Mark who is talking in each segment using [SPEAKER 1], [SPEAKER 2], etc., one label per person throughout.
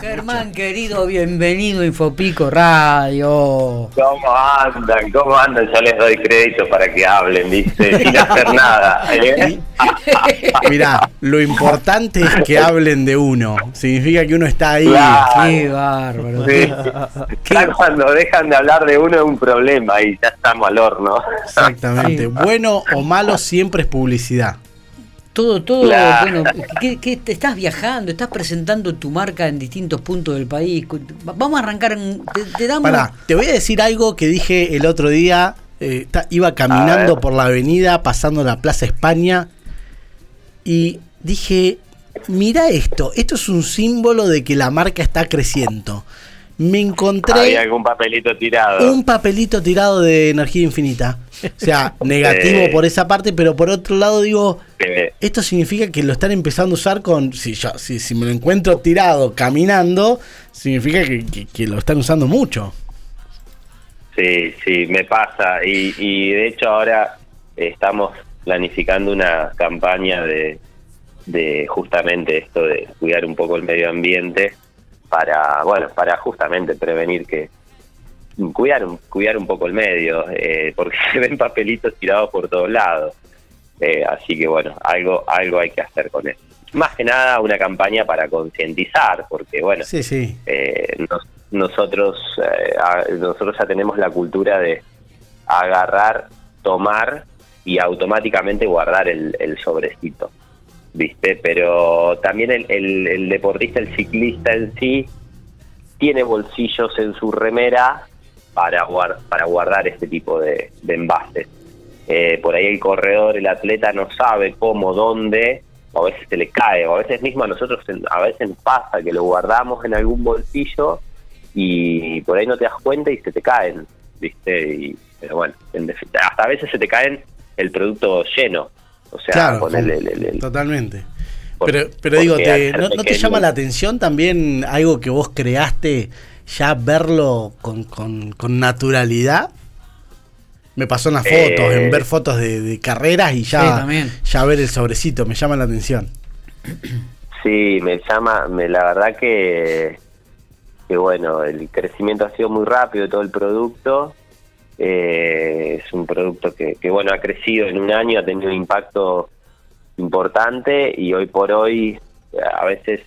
[SPEAKER 1] Germán, querido, bienvenido a Infopico Radio.
[SPEAKER 2] ¿Cómo andan? ¿Cómo andan? Yo les doy crédito para que hablen, ¿viste? Sin hacer nada. ¿eh?
[SPEAKER 3] Mirá, lo importante es que hablen de uno. Significa que uno está ahí.
[SPEAKER 2] Claro.
[SPEAKER 1] Qué bárbaro.
[SPEAKER 2] Sí. Ya cuando dejan de hablar de uno es un problema y ya estamos al horno.
[SPEAKER 3] Exactamente.
[SPEAKER 1] Sí.
[SPEAKER 3] Bueno o malo siempre es publicidad.
[SPEAKER 1] Todo, todo,
[SPEAKER 2] Claro.
[SPEAKER 1] bueno, ¿qué, qué te estás viajando? Estás presentando tu marca en distintos puntos del país. Vamos a arrancar, en- te, te damos...
[SPEAKER 3] Pará, te voy a decir algo que dije el otro día. eh, iba caminando por la avenida, pasando la Plaza España. Y dije, mira esto, esto es un símbolo de que la marca está creciendo. Me encontré...
[SPEAKER 2] Había algún papelito tirado.
[SPEAKER 3] un papelito tirado de energía infinita. O sea, negativo por esa parte, pero por otro lado digo, esto significa que lo están empezando a usar con, si yo, si, si me lo encuentro tirado caminando, significa que, que- que lo están usando mucho.
[SPEAKER 2] Sí, sí, me pasa. Y, y de hecho ahora estamos planificando una campaña de, de justamente esto de cuidar un poco el medio ambiente para, bueno, para justamente prevenir que cuidar un, cuidar un poco el medio, eh, porque se ven papelitos tirados por todos lados. Eh, así que bueno, algo algo hay que hacer con eso. Más que nada una campaña para concientizar, porque bueno,
[SPEAKER 3] Sí, sí.
[SPEAKER 2] eh, nos- nosotros eh, a- nosotros ya tenemos la cultura de agarrar, tomar y automáticamente guardar el, el sobrecito, ¿viste? Pero también el, el- el deportista, el ciclista en sí, tiene bolsillos en su remera para, guar- para guardar este tipo de, de envases. Eh, por ahí el corredor, el atleta no sabe cómo, dónde, o a veces se le cae, o a veces mismo a nosotros a veces pasa que lo guardamos en algún bolsillo y por ahí no te das cuenta y se te caen, ¿viste? Y, pero bueno, en hasta a veces se te caen el producto lleno, o sea,
[SPEAKER 3] claro,
[SPEAKER 2] con el, el- el- el-
[SPEAKER 3] totalmente.
[SPEAKER 2] por-
[SPEAKER 3] Pero, pero digo, te- ¿no, no te llama la atención también algo que vos creaste, ya verlo con, con- con naturalidad? Me pasó en las
[SPEAKER 2] Eh,
[SPEAKER 3] fotos, en ver fotos de, de carreras y ya, ya ver el sobrecito, me llama la atención.
[SPEAKER 2] Sí, me llama, me, la verdad que, que bueno, el crecimiento ha sido muy rápido de todo el producto. Eh, es un producto que, que, bueno, ha crecido en un año, ha tenido un impacto importante y hoy por hoy a veces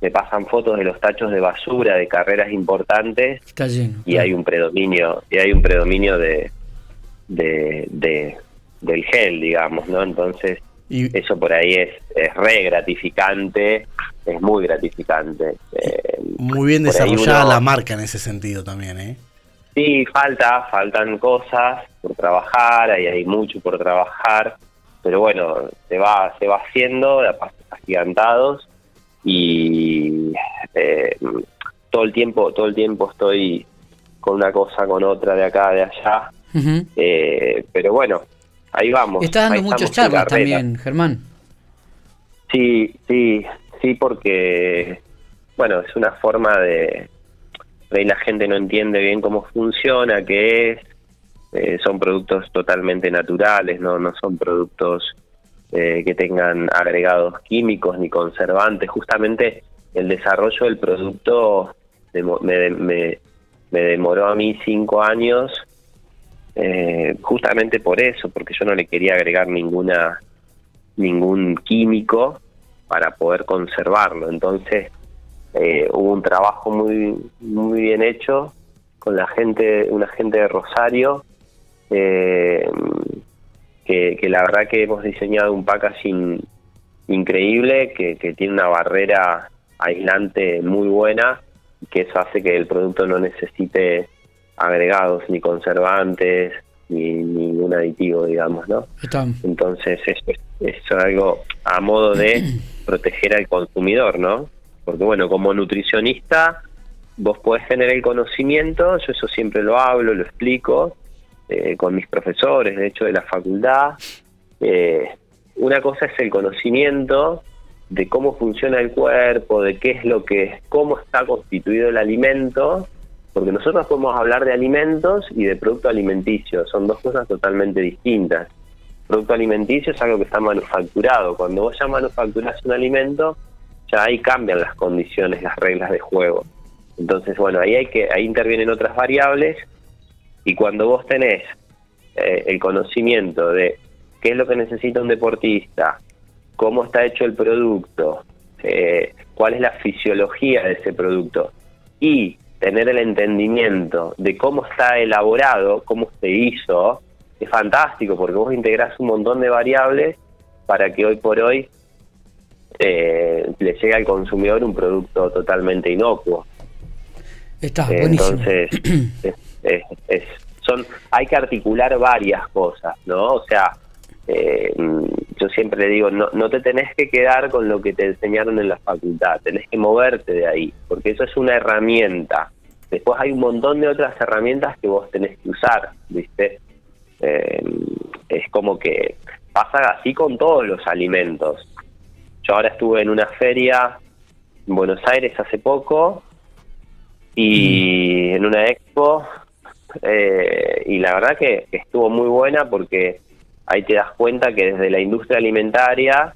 [SPEAKER 2] me pasan fotos de los tachos de basura de carreras importantes
[SPEAKER 1] Está lleno.
[SPEAKER 2] y hay un predominio y hay un predominio de, de, de- del gel digamos no entonces
[SPEAKER 3] Y,
[SPEAKER 2] eso por ahí es, es re gratificante, es muy gratificante. Eh,
[SPEAKER 3] Muy bien desarrollada
[SPEAKER 2] uno-
[SPEAKER 3] la marca en ese sentido también, ¿eh?
[SPEAKER 2] Sí, falta, faltan cosas por trabajar, ahí hay mucho por trabajar, pero bueno, se va, se va haciendo a pasos agigantados y eh, todo el tiempo, todo el tiempo estoy con una cosa, con otra, de acá, de allá, eh, pero bueno, ahí vamos.
[SPEAKER 1] Está dando
[SPEAKER 2] en
[SPEAKER 1] charlas también, Germán.
[SPEAKER 2] Sí, sí, sí, porque, bueno, es una forma de... por ahí la gente no entiende bien cómo funciona, qué es. eh, son productos totalmente naturales, no, no son productos eh, que tengan agregados químicos ni conservantes. Justamente el desarrollo del producto me demoró a mí cinco años eh, justamente por eso, porque yo no le quería agregar ninguna ningún químico para poder conservarlo. Entonces eh, hubo un trabajo muy muy bien hecho con la gente, una gente de Rosario, eh, que, que la verdad que hemos diseñado un packaging increíble, que, que tiene una barrera aislante muy buena, que eso hace que el producto no necesite agregados ni conservantes ni ningún aditivo, digamos, ¿no? Entonces eso es, es algo a modo de proteger al consumidor, ¿no? Porque bueno, como nutricionista vos podés tener el conocimiento, yo eso siempre lo hablo, lo explico eh, con mis profesores, de hecho de la facultad. Eh, una cosa es el conocimiento de cómo funciona el cuerpo, de qué es lo que, cómo está constituido el alimento, porque nosotros podemos hablar de alimentos y de producto alimenticio, son dos cosas totalmente distintas. Producto alimenticio es algo que está manufacturado. Cuando vos ya manufacturás un alimento, ahí cambian las condiciones, las reglas de juego. Entonces, bueno, ahí hay que ahí intervienen otras variables y cuando vos tenés eh, el conocimiento de qué es lo que necesita un deportista, cómo está hecho el producto, eh, cuál es la fisiología de ese producto y tener el entendimiento de cómo está elaborado, cómo se hizo, es fantástico porque vos integrás un montón de variables para que hoy por hoy eh, le llegue al consumidor un producto totalmente inocuo.
[SPEAKER 1] Está buenísimo.
[SPEAKER 2] Entonces, es, son, hay que articular varias cosas, ¿no? O sea, eh, yo siempre le digo, no, no te tenés que quedar con lo que te enseñaron en la facultad, tenés que moverte de ahí, porque eso es una herramienta. Después hay un montón de otras herramientas que vos tenés que usar, ¿viste? Eh, es como que pasa así con todos los alimentos. Yo ahora estuve en una feria en Buenos Aires hace poco y en una expo eh, y la verdad que estuvo muy buena porque ahí te das cuenta que desde la industria alimentaria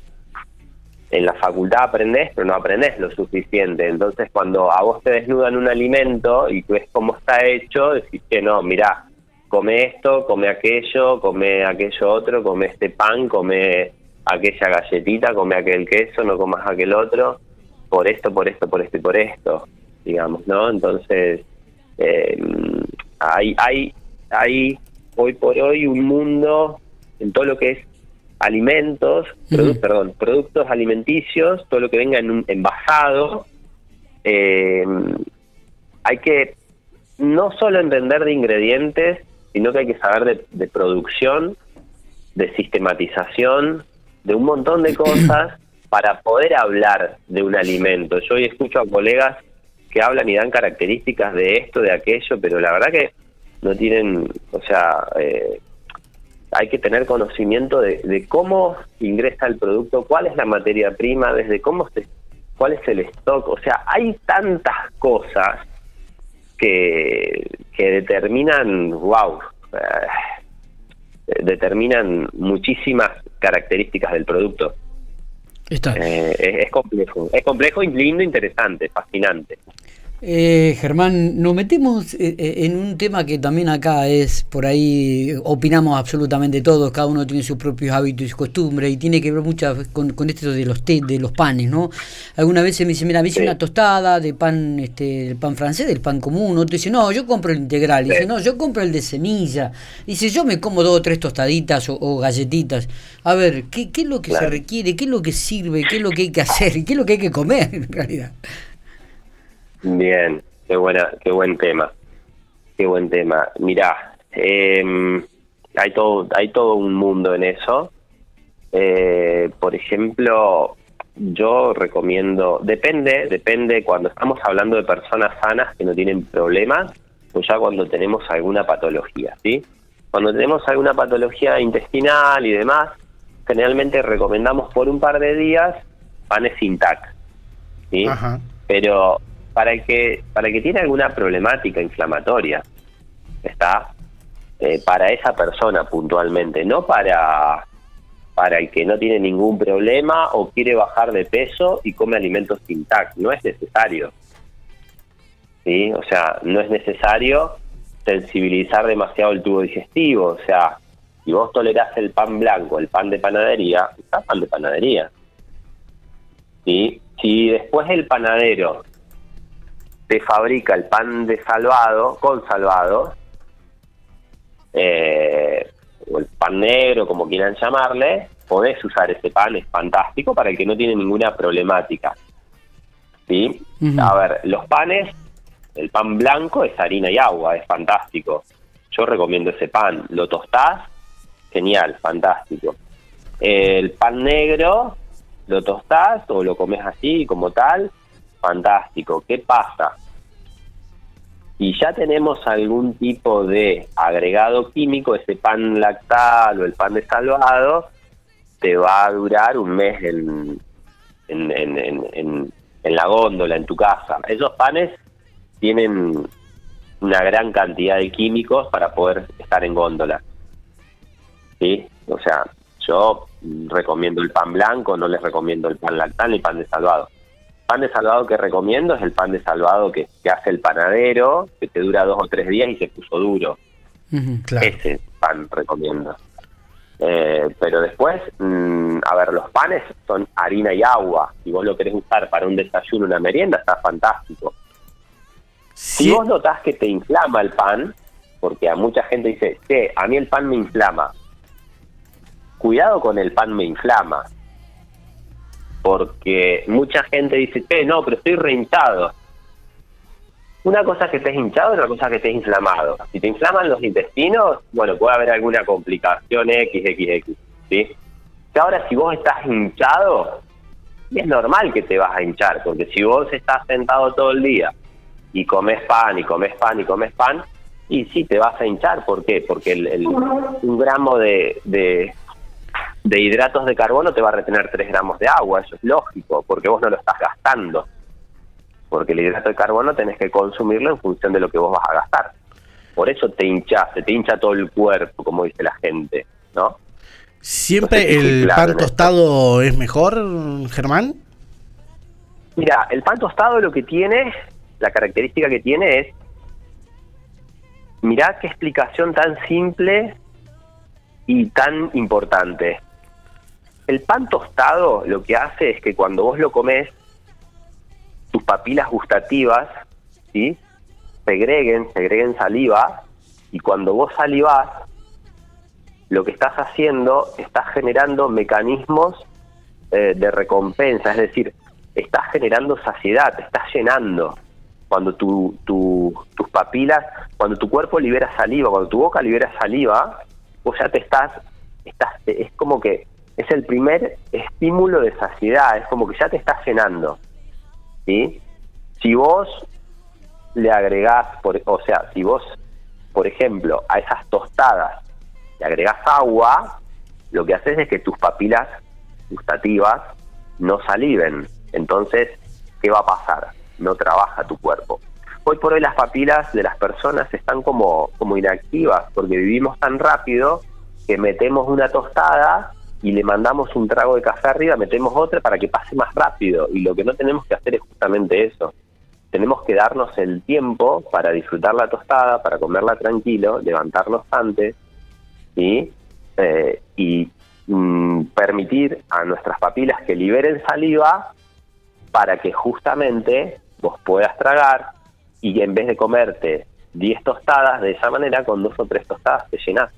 [SPEAKER 2] en la facultad aprendés, pero no aprendés lo suficiente. Entonces, cuando a vos te desnudan un alimento y ves cómo está hecho, decís que no, mira, come esto, come aquello, come aquello otro, come este pan, come aquella galletita, come aquel queso, no comas aquel otro, por esto, por esto, por esto y por esto, digamos, ¿no? Entonces, eh, hay, hay, hay hoy por hoy un mundo en todo lo que es alimentos, perdón, productos alimenticios, todo lo que venga en un envasado. Eh, hay que no solo entender de ingredientes, sino que hay que saber de, producción, de sistematización, de un montón de cosas para poder hablar de un alimento. Yo hoy escucho a colegas que hablan y dan características de esto, de aquello, pero la verdad que no tienen, o sea, eh, hay que tener conocimiento de, cómo ingresa el producto, cuál es la materia prima, desde cómo se, cuál es el stock, o sea, hay tantas cosas que, que determinan, wow, eh, determinan muchísimas características del producto.
[SPEAKER 1] Está.
[SPEAKER 2] Eh, es, complejo, es complejo y lindo, interesante, fascinante.
[SPEAKER 1] Eh, Germán, nos metemos eh, eh, en un tema que también acá es, por ahí opinamos absolutamente todos, cada uno tiene sus propios hábitos y costumbres y tiene que ver mucho con, esto de los té, de los panes, ¿no? Algunas veces me dice, mira, me hice una tostada de pan, este, del pan francés, del pan común, otro dice, no, yo compro el integral, dice, no, yo compro el de semilla, dice, yo me como dos o tres tostaditas o, galletitas. A ver, ¿qué, ¿qué, es lo que se requiere? ¿Qué es lo que sirve? ¿Qué es lo que hay que hacer? ¿Qué es lo que hay que comer en realidad?
[SPEAKER 2] Bien, qué buena, qué buen tema, qué buen tema. Mirá, em, hay todo, hay todo un mundo en eso. Eh, por ejemplo, yo recomiendo, depende, depende cuando estamos hablando de personas sanas que no tienen problemas, o ya cuando tenemos alguna patología, ¿sí? Cuando tenemos alguna patología intestinal y demás, generalmente recomendamos por un par de días panes sin TAC, ¿sí? Pero para el que para que tiene alguna problemática inflamatoria está eh, para esa persona puntualmente no para para el que no tiene ningún problema o quiere bajar de peso y come alimentos sin TAC no es necesario. Sí o sea no es necesario sensibilizar demasiado el tubo digestivo. O sea si vos tolerás el pan blanco el pan de panadería está pan de panadería. Sí si después el panadero te fabrica el pan de salvado, con salvado, eh, o el pan negro, como quieran llamarle, podés usar ese pan, es fantástico para el que no tiene ninguna problemática. ¿Sí? A ver, los panes, el pan blanco es harina y agua, es fantástico. Yo recomiendo ese pan. Lo tostás, genial, fantástico. El pan negro, lo tostás o lo comes así como tal, fantástico. ¿Qué pasa? Si ya tenemos algún tipo de agregado químico, ese pan lactal o el pan de salvado, te va a durar un mes en, en, en, en, la góndola, en tu casa. Esos panes tienen una gran cantidad de químicos para poder estar en góndola. ¿Sí? O sea, yo recomiendo el pan blanco, no les recomiendo el pan lactal ni el pan de salvado. Pan de salvado que recomiendo es el pan de salvado que, que hace el panadero, que te dura dos o tres días y se puso duro.
[SPEAKER 3] Claro.
[SPEAKER 2] Ese pan recomiendo. Eh, pero después, mm, a ver, los panes son harina y agua. Si vos lo querés usar para un desayuno, una merienda, está fantástico. Si vos notás que te inflama el pan, porque a mucha gente dice, che, a mí el pan me inflama. Cuidado con el pan me inflama. Porque mucha gente dice, che, no, pero estoy rehinchado. Una cosa es que estés hinchado y otra cosa es que estés inflamado. Si te inflaman los intestinos, bueno, puede haber alguna complicación XXX, ¿sí? Que ahora si vos estás hinchado, es normal que te vas a hinchar, porque si vos estás sentado todo el día y comes pan y comes pan y comes pan, y sí te vas a hinchar. ¿Por qué? Porque el, un gramo de, de hidratos de carbono te va a retener 3 gramos de agua, eso es lógico, porque vos no lo estás gastando. Porque el hidrato de carbono tenés que consumirlo en función de lo que vos vas a gastar. Por eso te hinchas, se te hincha todo el cuerpo, como dice la gente, ¿no?
[SPEAKER 3] ¿Siempre el
[SPEAKER 2] claro
[SPEAKER 3] pan tostado es mejor, Germán?
[SPEAKER 2] Mira, el pan tostado lo que tiene, la característica que tiene es, mirá qué explicación tan simple y tan importante. El pan tostado lo que hace es que cuando vos lo comes, tus papilas gustativas, ¿sí? Segreguen, segreguen saliva, y cuando vos salivás, lo que estás haciendo, estás generando mecanismos eh, de recompensa, es decir, estás generando saciedad, te estás llenando. Cuando tu, tu- tus papilas, cuando tu cuerpo libera saliva, cuando tu boca libera saliva, vos ya te estás, estás, es como que es el primer estímulo de saciedad, es como que ya te estás llenando. ¿sí? Si vos le agregás, por, o sea, si vos, por ejemplo, a esas tostadas le agregás agua, lo que haces es que tus papilas gustativas no saliven. Entonces, ¿qué va a pasar? No trabaja tu cuerpo. Hoy por hoy las papilas de las personas están como, como inactivas porque vivimos tan rápido que metemos una tostada y le mandamos un trago de café arriba, metemos otra para que pase más rápido. Y lo que no tenemos que hacer es justamente eso. Tenemos que darnos el tiempo para disfrutar la tostada, para comerla tranquilo, levantarnos antes, ¿sí? Eh, y mm, permitir a nuestras papilas que liberen saliva para que justamente vos puedas tragar y en vez de comerte 10 tostadas, de esa manera con dos o tres tostadas te llenás.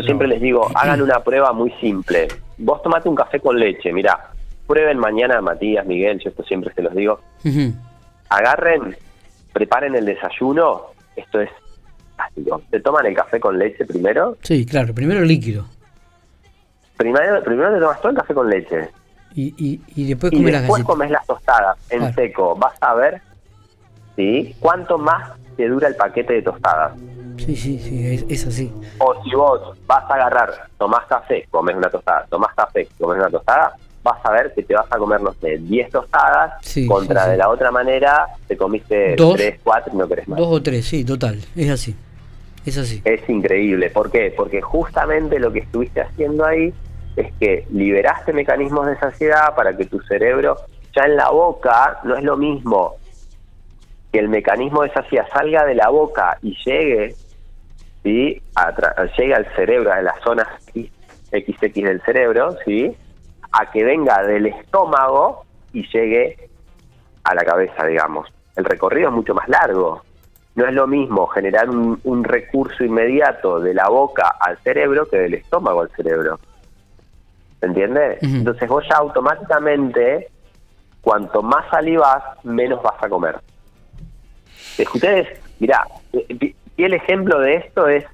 [SPEAKER 2] Yo siempre les digo, hagan una prueba muy simple. Vos tomate un café con leche, mirá, prueben mañana, Matías, Miguel, yo esto siempre se los digo, agarren, preparen el desayuno, esto es fantástico. Se toman el café con leche primero,
[SPEAKER 1] Sí, claro, primero líquido.
[SPEAKER 2] primero, primero te tomas todo el café con leche
[SPEAKER 1] Y, y, y después
[SPEAKER 2] y
[SPEAKER 1] las
[SPEAKER 2] después
[SPEAKER 1] galletitas.
[SPEAKER 2] comes las tostadas en
[SPEAKER 1] Claro.
[SPEAKER 2] seco. Vas a ver, ¿sí? Cuánto más te dura el paquete de tostadas.
[SPEAKER 1] Sí, sí, sí, es, es así.
[SPEAKER 2] O si vos vas a agarrar, tomás café, comes una tostada, tomás café, comes una tostada, vas a ver que te vas a comer, no sé, 10 tostadas,
[SPEAKER 1] Sí,
[SPEAKER 2] contra
[SPEAKER 1] sí, sí.
[SPEAKER 2] de la otra manera te comiste
[SPEAKER 1] Dos.
[SPEAKER 2] 3, 4 y no querés más.
[SPEAKER 1] Dos o tres, sí, total. Es así. Es así.
[SPEAKER 2] Es increíble. ¿Por qué? Porque justamente lo que estuviste haciendo ahí es que liberaste mecanismos de saciedad para que tu cerebro ya en la boca no es lo mismo que el mecanismo de saciedad salga de la boca y llegue, ¿sí? A tra- llegue al cerebro, a las zonas XX del cerebro, ¿sí? A que venga del estómago y llegue a la cabeza, digamos. El recorrido es mucho más largo. No es lo mismo generar un, un recurso inmediato de la boca al cerebro que del estómago al cerebro. ¿Se entiende?
[SPEAKER 1] Ujú.
[SPEAKER 2] Entonces vos ya automáticamente, cuanto más salivas, menos vas a comer. Ustedes, mirá, eh, y el ejemplo de esto es,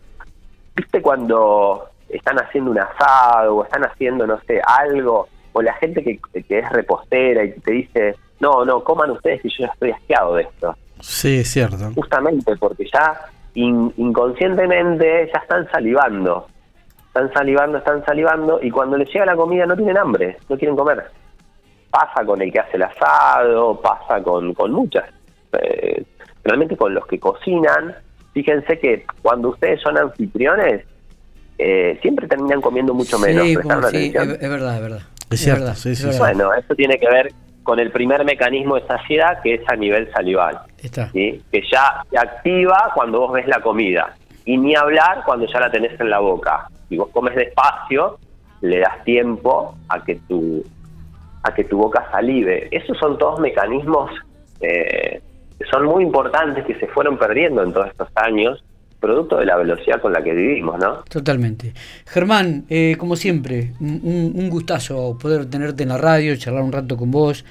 [SPEAKER 2] ¿viste cuando están haciendo un asado o están haciendo, no sé, algo, o la gente que, que es repostera y te dice, no, no, coman ustedes y yo ya estoy asqueado de esto?
[SPEAKER 3] Sí, es cierto.
[SPEAKER 2] Justamente porque ya in- inconscientemente ya están salivando. Están salivando, están salivando y cuando les llega la comida no tienen hambre, no quieren comer. Pasa con el que hace el asado, pasa con, con muchas. Eh, realmente con los que cocinan, fíjense que cuando ustedes son anfitriones, eh, siempre terminan comiendo mucho menos.
[SPEAKER 1] sí,
[SPEAKER 2] ¿prestaron
[SPEAKER 1] como- sí, es,
[SPEAKER 2] atención?
[SPEAKER 1] es verdad, es verdad.
[SPEAKER 3] Es cierto,
[SPEAKER 1] verdad,
[SPEAKER 3] sí,
[SPEAKER 1] es
[SPEAKER 3] sí,
[SPEAKER 1] verdad.
[SPEAKER 2] Bueno, eso tiene que ver con el primer mecanismo de saciedad que es a nivel salival, que ya se activa cuando vos ves la comida y ni hablar cuando ya la tenés en la boca. Si vos comes despacio, le das tiempo a que tu a que tu boca salive. Esos son todos mecanismos eh, son muy importantes que se fueron perdiendo en todos estos años producto de la velocidad con la que vivimos, ¿no?
[SPEAKER 1] Totalmente. Germán, eh, como siempre, un, gustazo poder tenerte en la radio, charlar un rato con vos.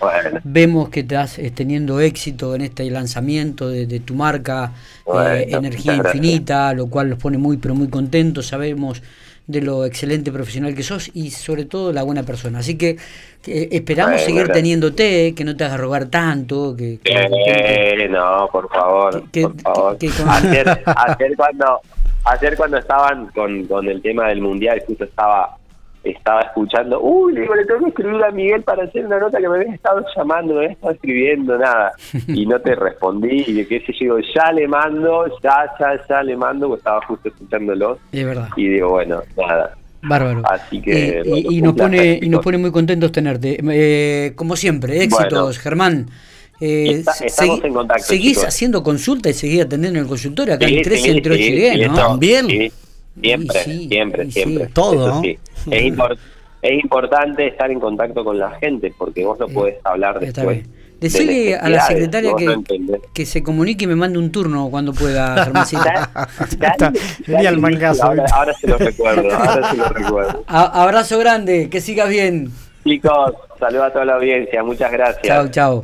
[SPEAKER 1] Vemos que estás eh, teniendo éxito en este lanzamiento de, tu marca eh, Energía Infinita, lo cual los pone muy, pero muy contentos. Sabemos de lo excelente profesional que sos y sobre todo la buena persona. Así que, esperamos seguir teniéndote, que no te hagas robar tanto. Que,
[SPEAKER 2] eh, no, por favor. por favor. ayer, cuando, ayer cuando estaban con, con el tema del mundial, justo estaba estaba escuchando, uy, le digo, le tengo que escribir a Miguel para hacer una nota que me habías estado llamando, me habías estado escribiendo, nada, y no te respondí, y de qué sé yo, ya le mando, ya, ya, ya le mando, porque estaba justo escuchándolo.
[SPEAKER 1] Es verdad.
[SPEAKER 2] Y digo, bueno, nada.
[SPEAKER 1] Bárbaro. Así que. Eh, y, nos pone, y nos pone muy contentos tenerte. Eh, como siempre, éxitos, Germán.
[SPEAKER 2] Eh, estamos en contacto.
[SPEAKER 1] ¿Seguís haciendo consulta y seguís atendiendo en el consultorio acá en 13 entre 8 y 10, ¿no?
[SPEAKER 3] También.
[SPEAKER 2] Siempre, siempre, siempre.
[SPEAKER 3] todo.
[SPEAKER 2] Es, es, importante estar en contacto con la gente porque vos no podés hablar después.
[SPEAKER 1] Decirle a la secretaria que, que, se comunique y me mande un turno cuando pueda,
[SPEAKER 3] Genial, mangazo.
[SPEAKER 2] Ahora, ahora, se lo recuerdo, ahora se lo recuerdo.
[SPEAKER 1] abrazo grande, que sigas bien.
[SPEAKER 2] Chicos, saludos a toda la audiencia, muchas gracias.
[SPEAKER 1] Chao, chao.